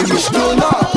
Finish still night.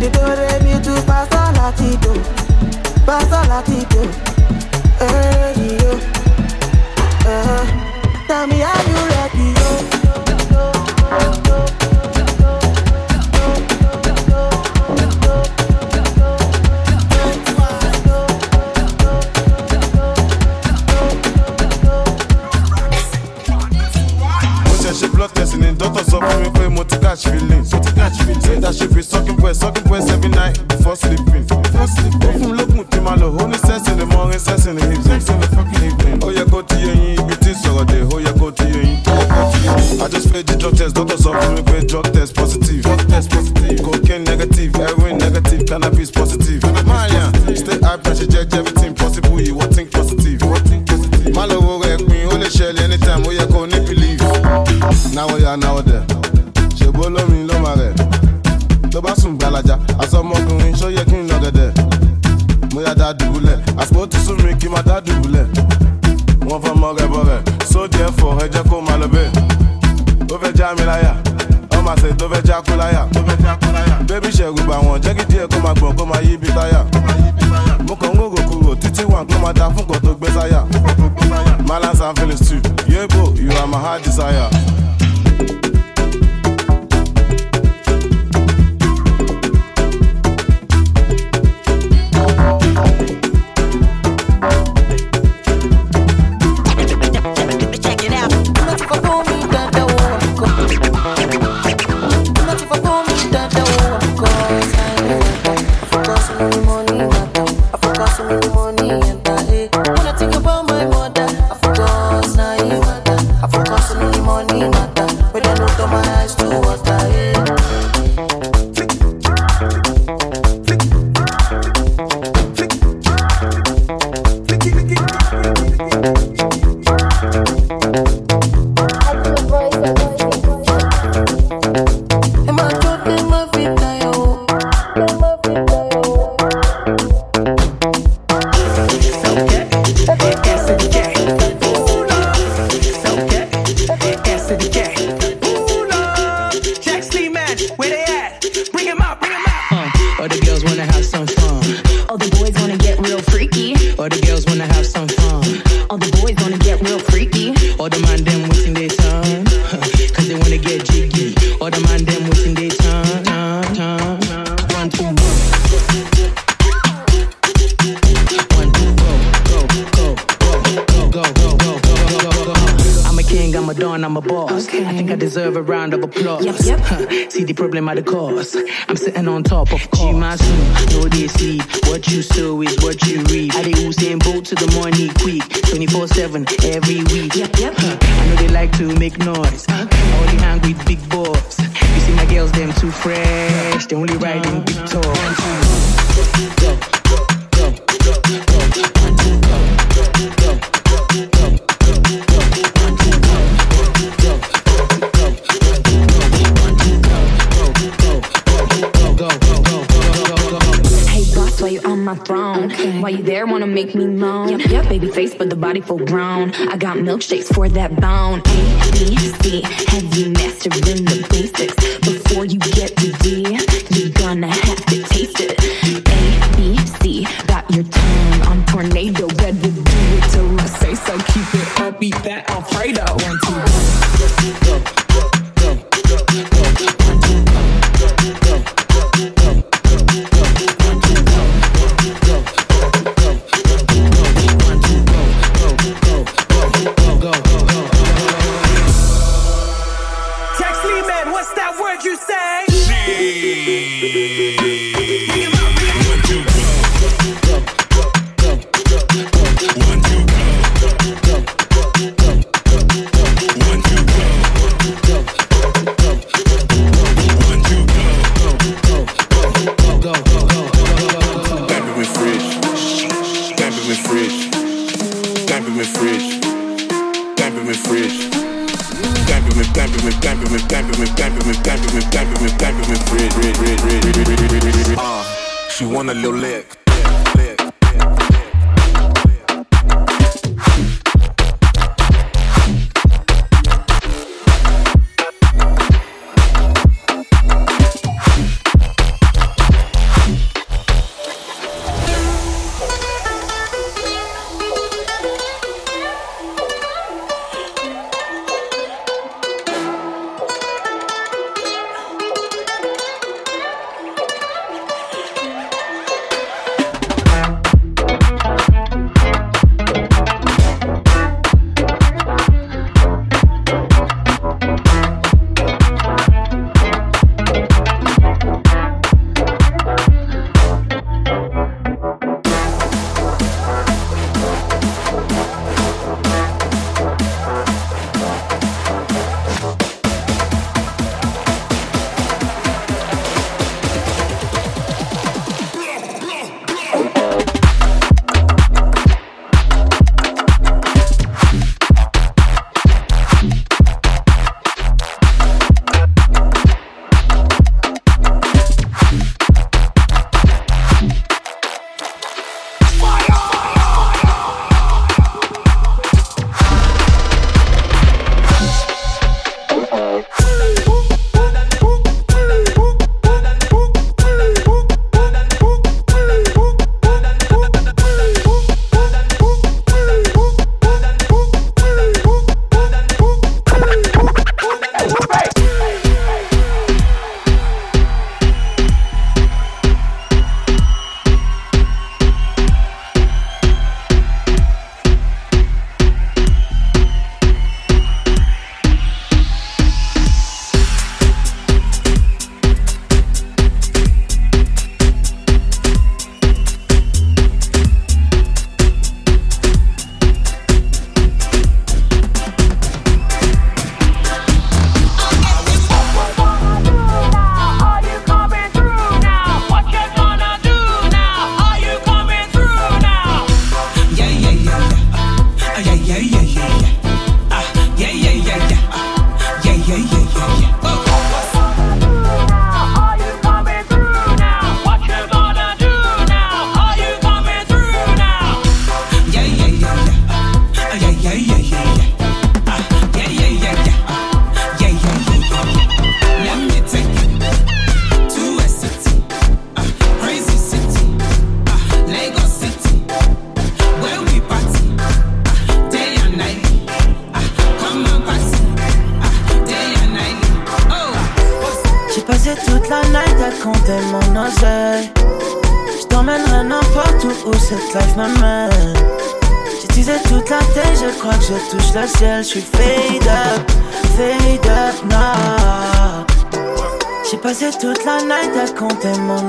the do re mi tu pásá láti do pásá láti do ẹ̀ẹ́dì yo. Tell me how you ready. ajá asọmọkùnrin ṣó yẹ kí n lọ gẹ̀dẹ̀. Mo yà dá dùbúlẹ̀ àsìkò tí sùn mi kí n máa dá dùbúlẹ̀ wọ́n fọ́ mọ́ rẹ̀ bọ́ rẹ̀ sóde ẹ̀fọ́ ẹ jẹ́ kó máa lọ bẹ́ẹ̀. Ó fẹ́ já mi láyà ọmọ àṣẹ tó fẹ́ já kó láyà. Bébí ṣẹ̀rù bà wọ́n jẹ́ kí díẹ̀ kó máa gbọ̀n kó máa yí ibi táyà. Mo kàn ń rògò kúrò títí wà kó máa da fún kò tó gbé sáyà. Malas and too yebo you are my heart desire. I'm sitting on top of soon, no they sleep. What you sow is what you reap. I they Usain Bolt to the morning quick. 24-7 every week. Yep, yep. I know they like to make noise. Only hang with big boys. You see my girls, them too fresh. They only riding big uh-huh. toys. Make me moan? Yep, yep. Baby face, but the body full grown. I got milkshakes for that bone. A, B, C. Have you mastered the basics? Before you get the D, you're gonna have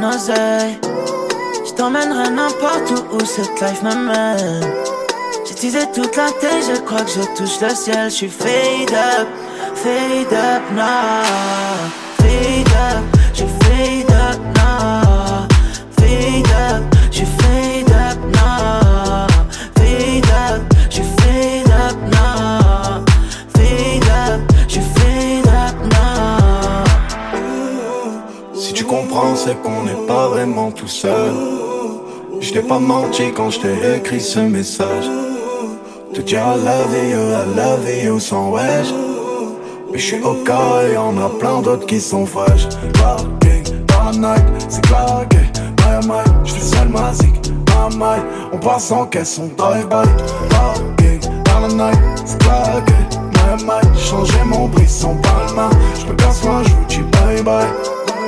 Je t'emmènerai n'importe où où cette life m'amène. J'utilisais toute la tête, je crois que je touche le ciel. Je suis fade up, fade up, nah. Fade c'est qu'on n'est pas vraiment tout seul. Je t'ai pas menti quand je t'ai écrit ce message. Te dire I love you, I love you sans wesh. Mais je suis au cas et y'en a plein d'autres qui sont fraîches. Parking, la night, c'est claqué. My my, je fais seul ma zik. My my, on passe en caisse, on drive-by. Parking, dans la night, c'est claqué. My my, j'ai changé mon brisson palma. Je me casse moi, je vous dis bye bye.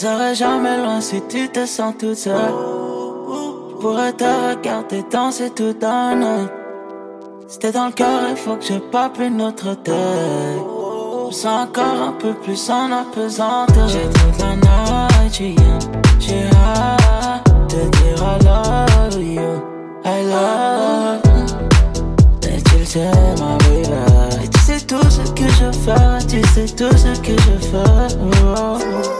Serai jamais loin si tu te sens toute seule. Je pourrais te regarder danser tout un. Si t'es dans le cœur, il faut que je pape une autre tête. Je sens encore un peu plus en apesanteur. J'ai toute la night, j'ai hâte de dire I love you. I love. Et tu sais, ma baby. Et tu sais tout ce que je fais, tu sais tout ce que je fais.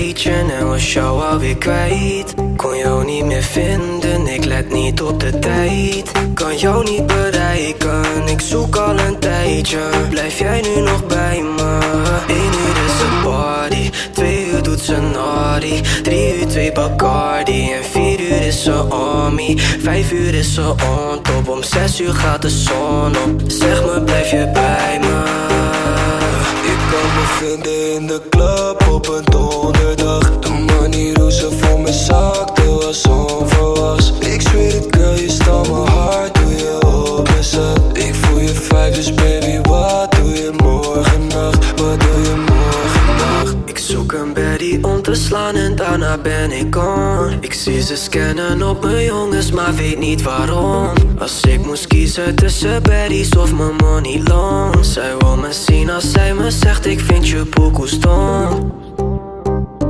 en was jou alweer kwijt. Kon jou niet meer vinden, ik let niet op de tijd. Kan jou niet bereiken, ik zoek al een tijdje. Blijf jij nu nog bij me? 1 uur is een party, 2 uur doet ze naughty. 3 uur twee Bacardi en 4 uur is ze me 5 uur is ze on top, om 6 uur gaat de zon op. Zeg me blijf je bij me kan me vinden in de club op een donderdag. De manier hoe ze voor me zakte was onverwachts. Ik zweer het girl, je stal mijn hart hoe je openzet Ik voel je vijf, dus baby te slaan en daarna ben ik on Ik zie ze scannen op mijn jongens, maar weet niet waarom. Als ik moest kiezen tussen baddies of mijn money long Zij wil me zien als zij me zegt ik vind je pokoe stom.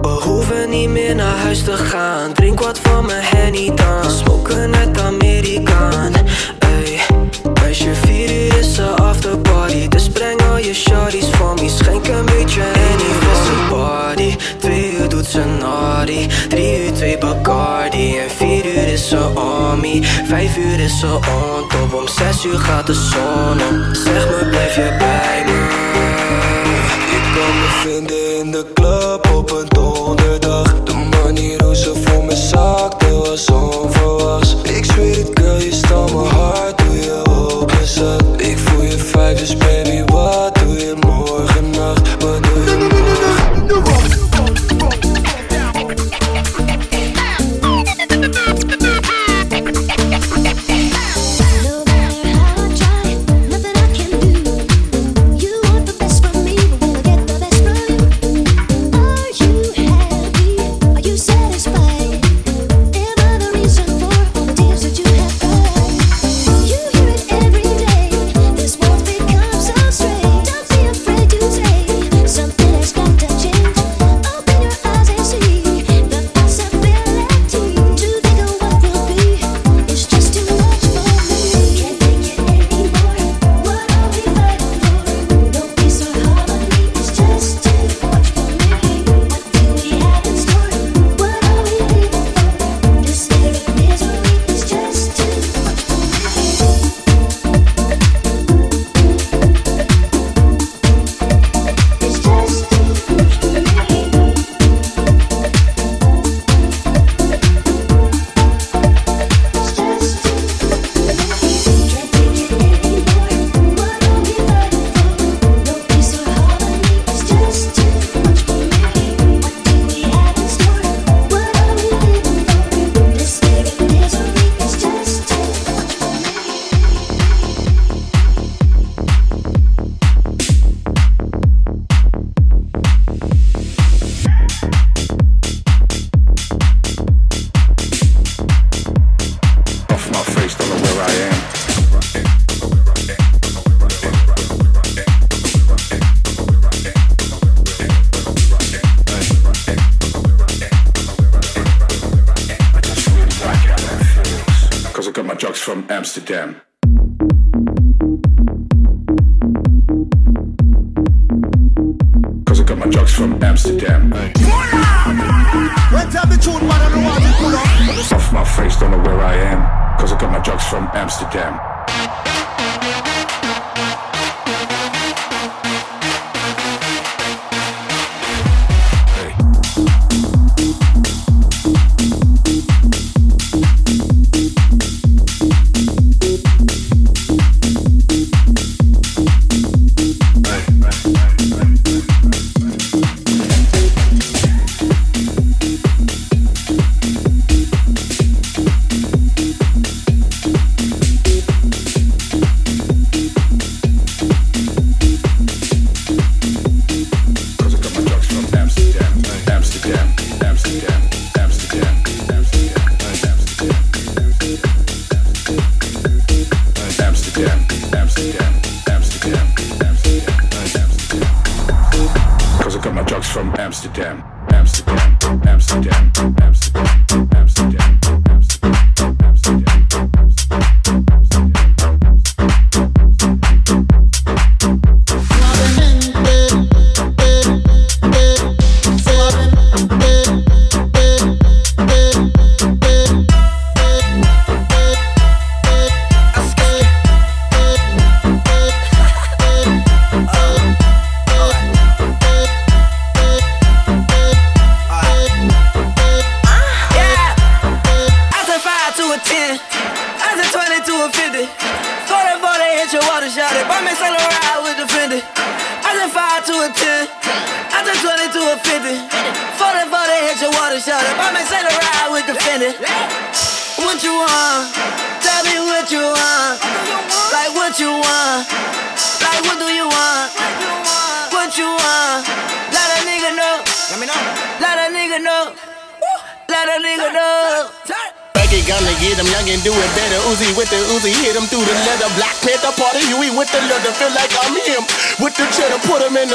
We hoeven niet meer naar huis te gaan. Drink wat van mijn henny dan. Smoken net Amerikaan. Ey, meisje vier uur is ze after party. Dus breng al je shorties voor Vijf uur is ze on top Om zes uur gaat de zon op. Zeg me blijf je bij me? Ik kan me vinden in de club op een donderdag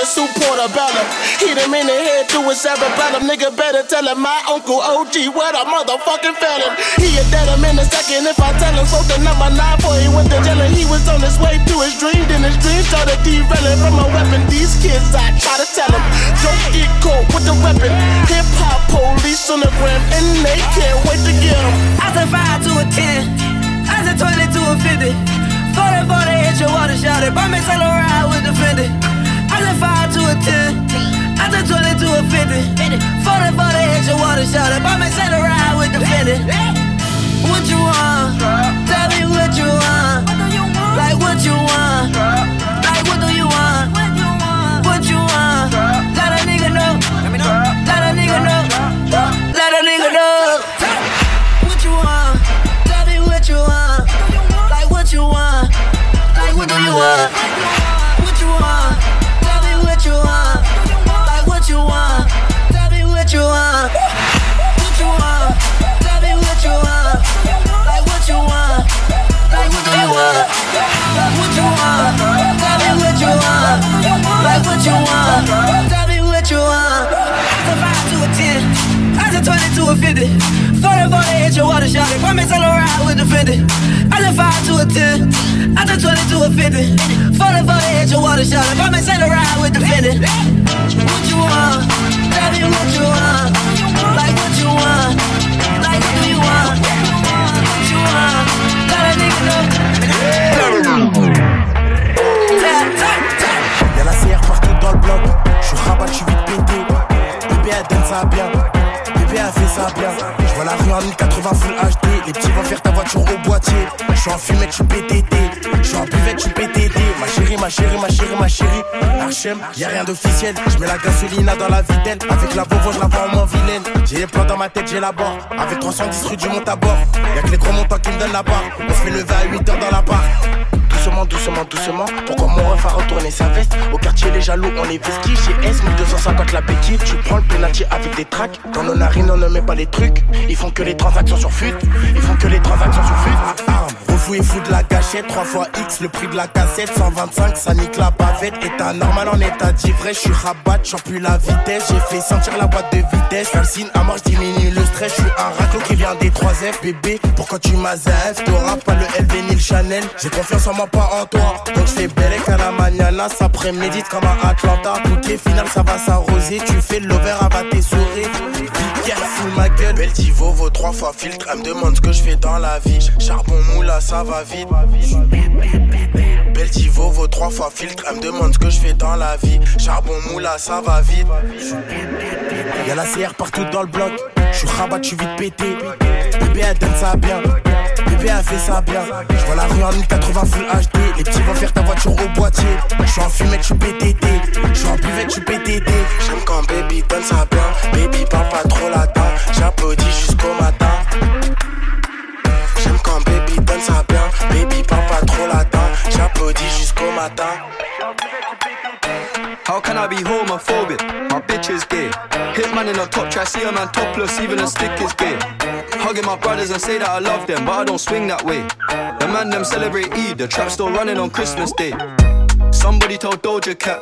the soup. Hit him in the head through a cerebellum. Nigga better tell him my uncle OG, what a motherfucking felon. He a dead him in a second if I tell him. So the number nine boy, he went to jail and he was on his way to his dream. Then his dream started derailing from a weapon. These kids, I try to tell them, don't get caught with the weapon. Hip hop police on the gram and they can't wait to get him. I said five to a ten. I said twenty to a fifty. Forty four they hit your water shot it. Buy me Saint Laurent with the Fendi. I said five to a ten. I said twenty to a fifty. Forty four they hit your water shot it. Buy me Saint Laurent with the Fendi. What you want? Tell me what you want. Like what you want? Like what do you want? What you want? Let a nigga know. Let a nigga know. Let a nigga know. What you want? Tell me what you want. Like what you want? Like what do you want? To a fifty. Forty four they hit your water shot me Saint Laurent with the Fendi. I said five to a ten. I said twenty to a fifty. Forty four they hit your water shot me Saint Laurent with the Fendi. What you want? Tell me what you want. Like what you want? Like what you want? What you want? Let a nigga know. Y'a la CR partout dans le bloc. J'suis rabat, j'suis vite pété. Bébé, elle donne ça bien. Bien. J'vois la rue en 1080 full HD. Les petits vont faire ta voiture au boîtier. J'suis en fumette, j'suis PTT. J'suis en buvette, j'suis PTT. Ma chérie, ma chérie, ma chérie, ma chérie. Archem, y'a rien d'officiel. J'mets la gasolina dans la vitelle. Avec la Volvo, j'la vois en moins vilaine. J'ai les plans dans ma tête, j'ai la barre. Avec 310 rue du monte à bord. Y'a que les gros montants qui me donnent la barre. On se fait lever à 8 heures dans la barre. Doucement, doucement, doucement. Pourquoi mon ref a retourné sa veste Au quartier, les jaloux, on est vestis. Chez S, 1250 la béquille. Tu prends le penalty avec des tracks. Dans nos narines, on ne met pas les trucs. Ils font que les transactions sur fut. Ils font que les transactions sur. Arme, fou et fou de la gâchette. 3 fois X, le prix de la cassette. 125, ça nique la bavette. État normal en état d'ivresse. Je suis rabat, j'en plus la vitesse. J'ai fait sentir la boîte de vitesse. Calcine à mort, diminue le stress. Je suis un raclo qui vient des 3 F. Bébé, pourquoi tu m'as F? T'auras pas le LV ni le Chanel. J'ai confiance en moi, pas en toi. Donc fais Belek à la mañana. Ça prémédite comme un Atlanta. Bouquet final, ça va s'arroser. Tu fais l'over, à tes souris. Careful, ma gueule. Belle Tivo, vaut 3 fois filtre. Elle me demande ce que je fais dans la vie. Charbon moula, ça va vite. Belle Tivo, vaut 3 fois filtre. Elle me demande ce que je fais dans la vie. Charbon moula, ça va vite. Y'a la CR partout dans le bloc. J'suis rabat, j'suis vite pété. Bébé, elle donne ça bien. Bébé, elle fait ça bien. J'vois la rue en 1080 full HD. Les petits vont faire ta voiture au boîtier. J'suis en fumette, j'suis PTT. J'suis en buvette, j'suis PTT. J'aime quand baby donne ça bien. Baby, parle pas trop latin. J'applaudis jusqu'au matin. J'aime quand baby donne ça bien. Baby, pas trop. J'applaudis jusqu'au matin. How can I be homophobic? My bitch is gay. Hitman in a top try, see a man topless, even a stick is gay. Hugging my brothers and say that I love them, but I don't swing that way. The man them celebrate Eid, the trap still running on Christmas Day. Somebody told Doja Cat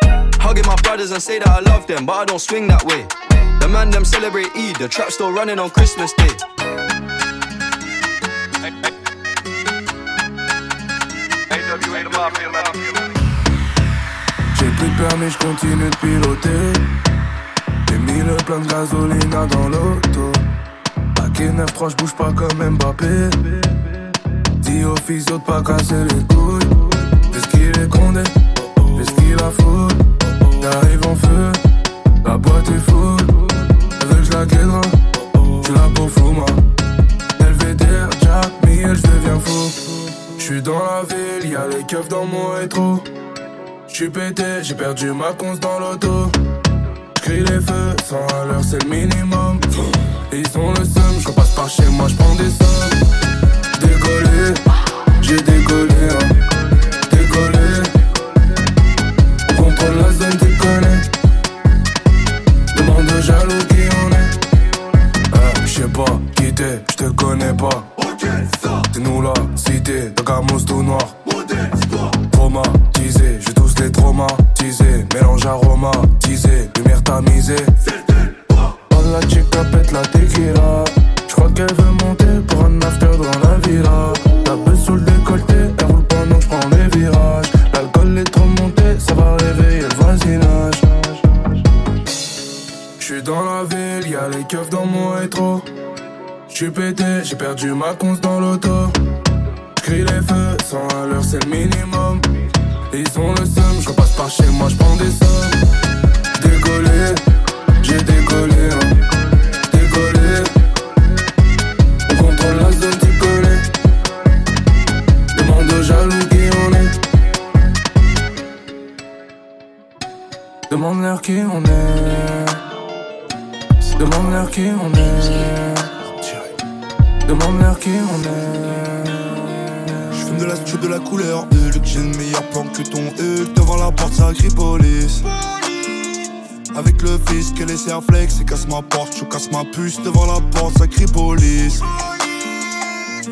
Hugging my brothers and say that I love them, but I don't swing that way. The man them celebrate Eid, the trap still running on Christmas Day. J'ai plus permis, je continue de piloter. J'ai mis le plein de gasoline dans l'auto. Paquet 9-3, je pas comme Mbappé. Dis au physio de pas casser les couilles. Est-ce qu'il est condé? Est-ce qu'il a feu, la boîte est full. Elle veut que je la guédra, tu la peau flou, moi. LVDR, Jack, Miel, je deviens fou. J'suis dans la ville, y'a les keufs dans mon rétro. J'suis pété, j'ai perdu ma conce dans l'auto. J'cris les feux, 100 à l'heure c'est le minimum. Ils sont le seum, je passe par chez moi, j'prends des sommes. Décollé, j'ai décollé, hein. décollé. Pété, j'ai perdu ma conce dans l'auto. J'cris les feux, 100 à l'heure c'est le minimum. Ils sont le seum, je passe par chez moi, j'prends des sommes. Décollé, j'ai décollé, hein. décollé. On contrôle la zone, connais. Demande aux jaloux qui on est. Demande-leur qui on est. Demande-leur qui on est. Qui on est. J'fume de la studio de la couleur Hulk J'ai le meilleur plan que ton Hulk. Devant la porte ça crie police. Avec le fils qu'elle laissé un flex Et casse ma porte, je casse ma puce. Devant la porte ça crie police.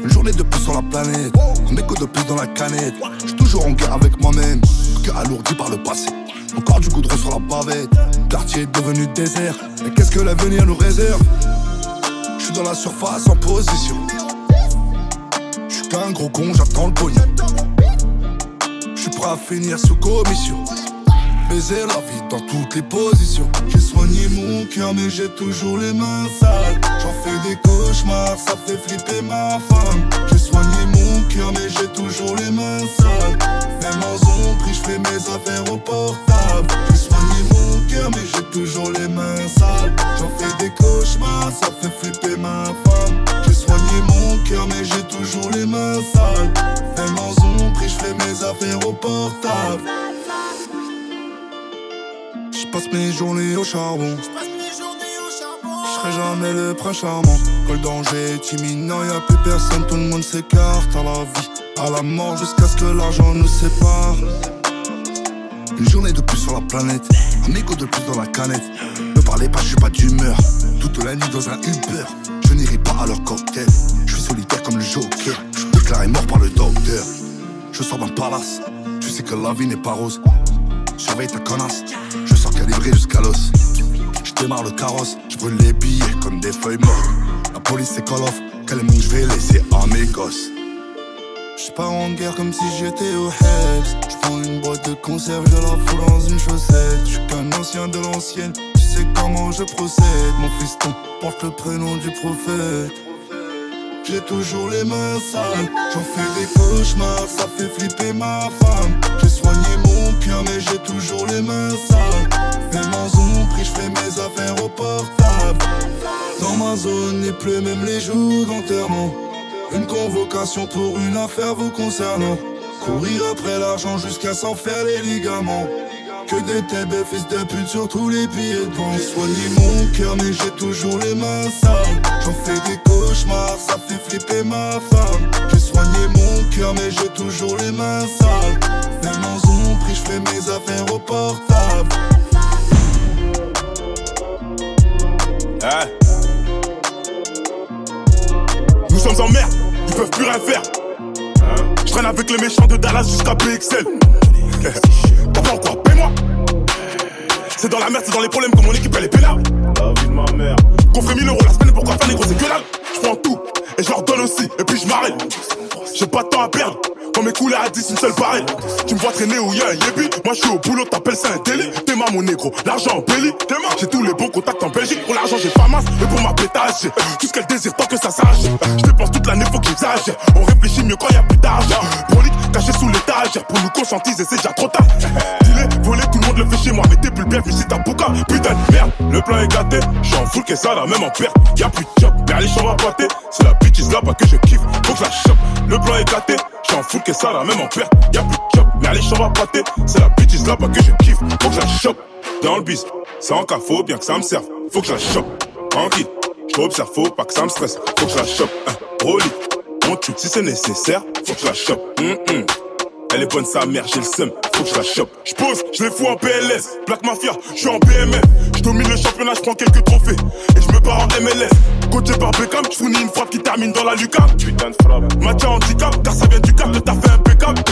Une journée de plus sur la planète. Un écho de plus dans la canette. J'suis toujours en guerre avec moi-même. Que alourdi par le passé. Encore du goudron sur la bavette. Quartier devenu désert. Mais qu'est-ce que l'avenir nous réserve? J'suis dans la surface en position J'suis qu'un gros con, j'attends le pognon. J'suis suis prêt à finir sous commission. Baiser la vie dans toutes les positions. J'ai soigné mon cœur, mais j'ai toujours les mains sales. J'en fais des cauchemars, ça fait flipper ma femme. J'ai soigné mon cœur, mais j'ai toujours les mains sales. Même en zone, je fais mes affaires au portable. J'ai soigné mon cœur, mais j'ai toujours les mains sales. J'en fais des cauchemars, ça fait flipper ma femme. J'ai soigné mon cœur, mais j'ai toujours les mains sales. Même en zone, je fais mes affaires au portable. Je passe mes journées au charbon. Je serai jamais le prince charmant. Quand le danger est imminent, y a plus personne, tout le monde s'écarte à la vie, à la mort, jusqu'à ce que l'argent nous sépare. Une journée de plus sur la planète, un mégot de plus dans la canette. Ne parlez pas, je suis pas d'humeur. Toute la nuit dans un Uber, je n'irai pas à leur cocktail. Je suis solitaire comme le Joker, je suis déclaré mort par le docteur. Je sors d'un palace, tu sais que la vie n'est pas rose. Surveille ta connasse, calibré jusqu'à l'os. Je démarre le carrosse, je brûle les billets comme des feuilles mortes. La police c'est call off, monde je vais laisser à mes gosses. Je pars en guerre comme si j'étais au Hebs. Je prends une boîte de conserve, je la fous dans une chaussette. Je suis qu'un ancien de l'ancienne, tu sais comment je procède. Mon fiston porte le prénom du prophète. J'ai toujours les mains sales, j'en fais des cauchemars, ça fait flipper ma femme. J'ai soigné mon mais j'ai toujours les mains sales. Même en zone, pris, je fais mes affaires au portable. Dans ma zone, il pleut même les jours d'enterrement. Une convocation pour une affaire vous concernant. Courir après l'argent jusqu'à s'en faire les ligaments. Que des têtes fils de pute sur tous les billets de banque. Soigné mon cœur, mais j'ai toujours les mains sales. J'en fais des cauchemars, ça fait flipper ma femme. J'ai soigné mon cœur, mais j'ai toujours les mains sales. Même en je fais mes affaires au portable. Ouais. Nous sommes en mer, ils peuvent plus rien faire. Je traîne avec les méchants de Dallas jusqu'à PXL. T'as pas encore, paie-moi. C'est dans la merde, c'est dans les problèmes que mon équipe elle est pénale. La vie de ma mère. Qu'on ferait 1000 euros la semaine, pourquoi faire les gros, c'est que dalle. Je prends tout et je leur donne aussi, et puis je m'arrête. J'ai pas de temps à perdre. Quand mes couleurs à 10, une seule pareille. Tu me vois traîner où y'a un yébi. Moi je suis au boulot, t'appelles ça un délit. T'es ma mon négro, l'argent en belly. J'ai tous les bons contacts en Belgique. Pour l'argent, j'ai pas masse. Et pour ma pétage, tout ce qu'elle désire tant que ça sache. Je dépense toute l'année, faut que j'exagère. On réfléchit mieux quand y a plus d'argent. Sous l'étagère. Pour nous conscientiser, c'est déjà trop tard. Dealer, voler, tout le monde le fait chez moi. Mais t'es plus le bienvenu si t'as bouca. Putain de merde, le plan est gâté. J'suis en full que ça, là, même en perte. Y'a plus de job, mais allez, j'en pâter. C'est la bitch là-bas que je kiffe. Faut que je la chope. Le plan est gâté. J'suis en full que ça, là, même en perte. Y'a plus de job, mais allez, j'en pâter. C'est la bitch là-bas que je kiffe. Faut que je la chope. Dans le bis, en cas, faut bien que ça me serve. Faut que je la chope. Tranquille, j'observe, faut pas que ça me stresse. Faut que je la chope. Hein, si c'est nécessaire. Faut que je la chope. Hum, hum. Elle est bonne sa mère, j'ai le seum, faut que je la chope. J'pose, je les fous en PLS, Black Mafia, je suis en BMF. Je domine le championnat, je prends quelques trophées. Et je me en MLS. Coaché par Beckham, je fournis une frappe qui termine dans la lucarne. Putain de frappe. Match handicap, car ça vient du cap, le taf est impeccable.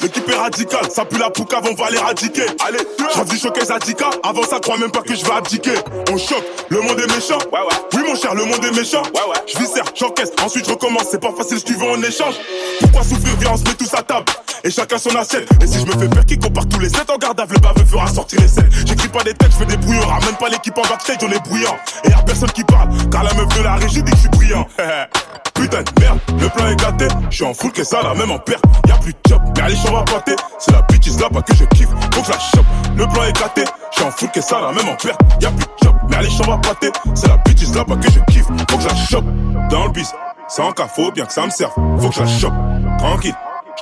L'équipe est radicale, ça pue la poucave, on va l'éradiquer. Allez, j'en dis choquer Zadika, avant ça crois même pas que je vais abdiquer. On choque, le monde est méchant. Ouais, ouais. Oui, mon cher, le monde est méchant. Ouais, ouais. Je viscère, j'encaisse, ensuite je recommence. C'est pas facile, si tu veux en échange. Pourquoi souffrir, viens, on se met tous à table. Et chacun son assiette. Et si je me fais faire qui compare tous les 7 en garde le baveux fera sortir les scènes. J'écris pas des textes, je fais des brouillons. Ramène pas l'équipe en backstage, on est bruyant. Et y'a personne qui parle, car la meuf de la régie dit que je suis brillant. Putain de merde, le plan est gâté. Je suis en full que ça, là, même en perte. Y'a plus de job, mais allez, j'en va pâter. C'est la bitch là-bas que je kiffe. Faut que je la chope. Le plan est gâté. Je suis en full que ça, là, même en perte. Y'a plus de job, mais allez, j'en va pâter. C'est la bitch là-bas que je kiffe. Faut que je la chope. Dans le bis, en cas, faut bien que ça me serve. Faut que je la chope. Tranquille.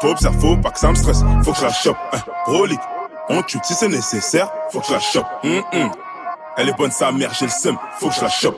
Je t'observe, faut pas que ça me stresse. Faut que je la chope. Hein, Rollick, on tue si c'est nécessaire? Faut que je la chope. Hum, hum. Elle est bonne sa mère, j'ai le seum. Faut que je la chope.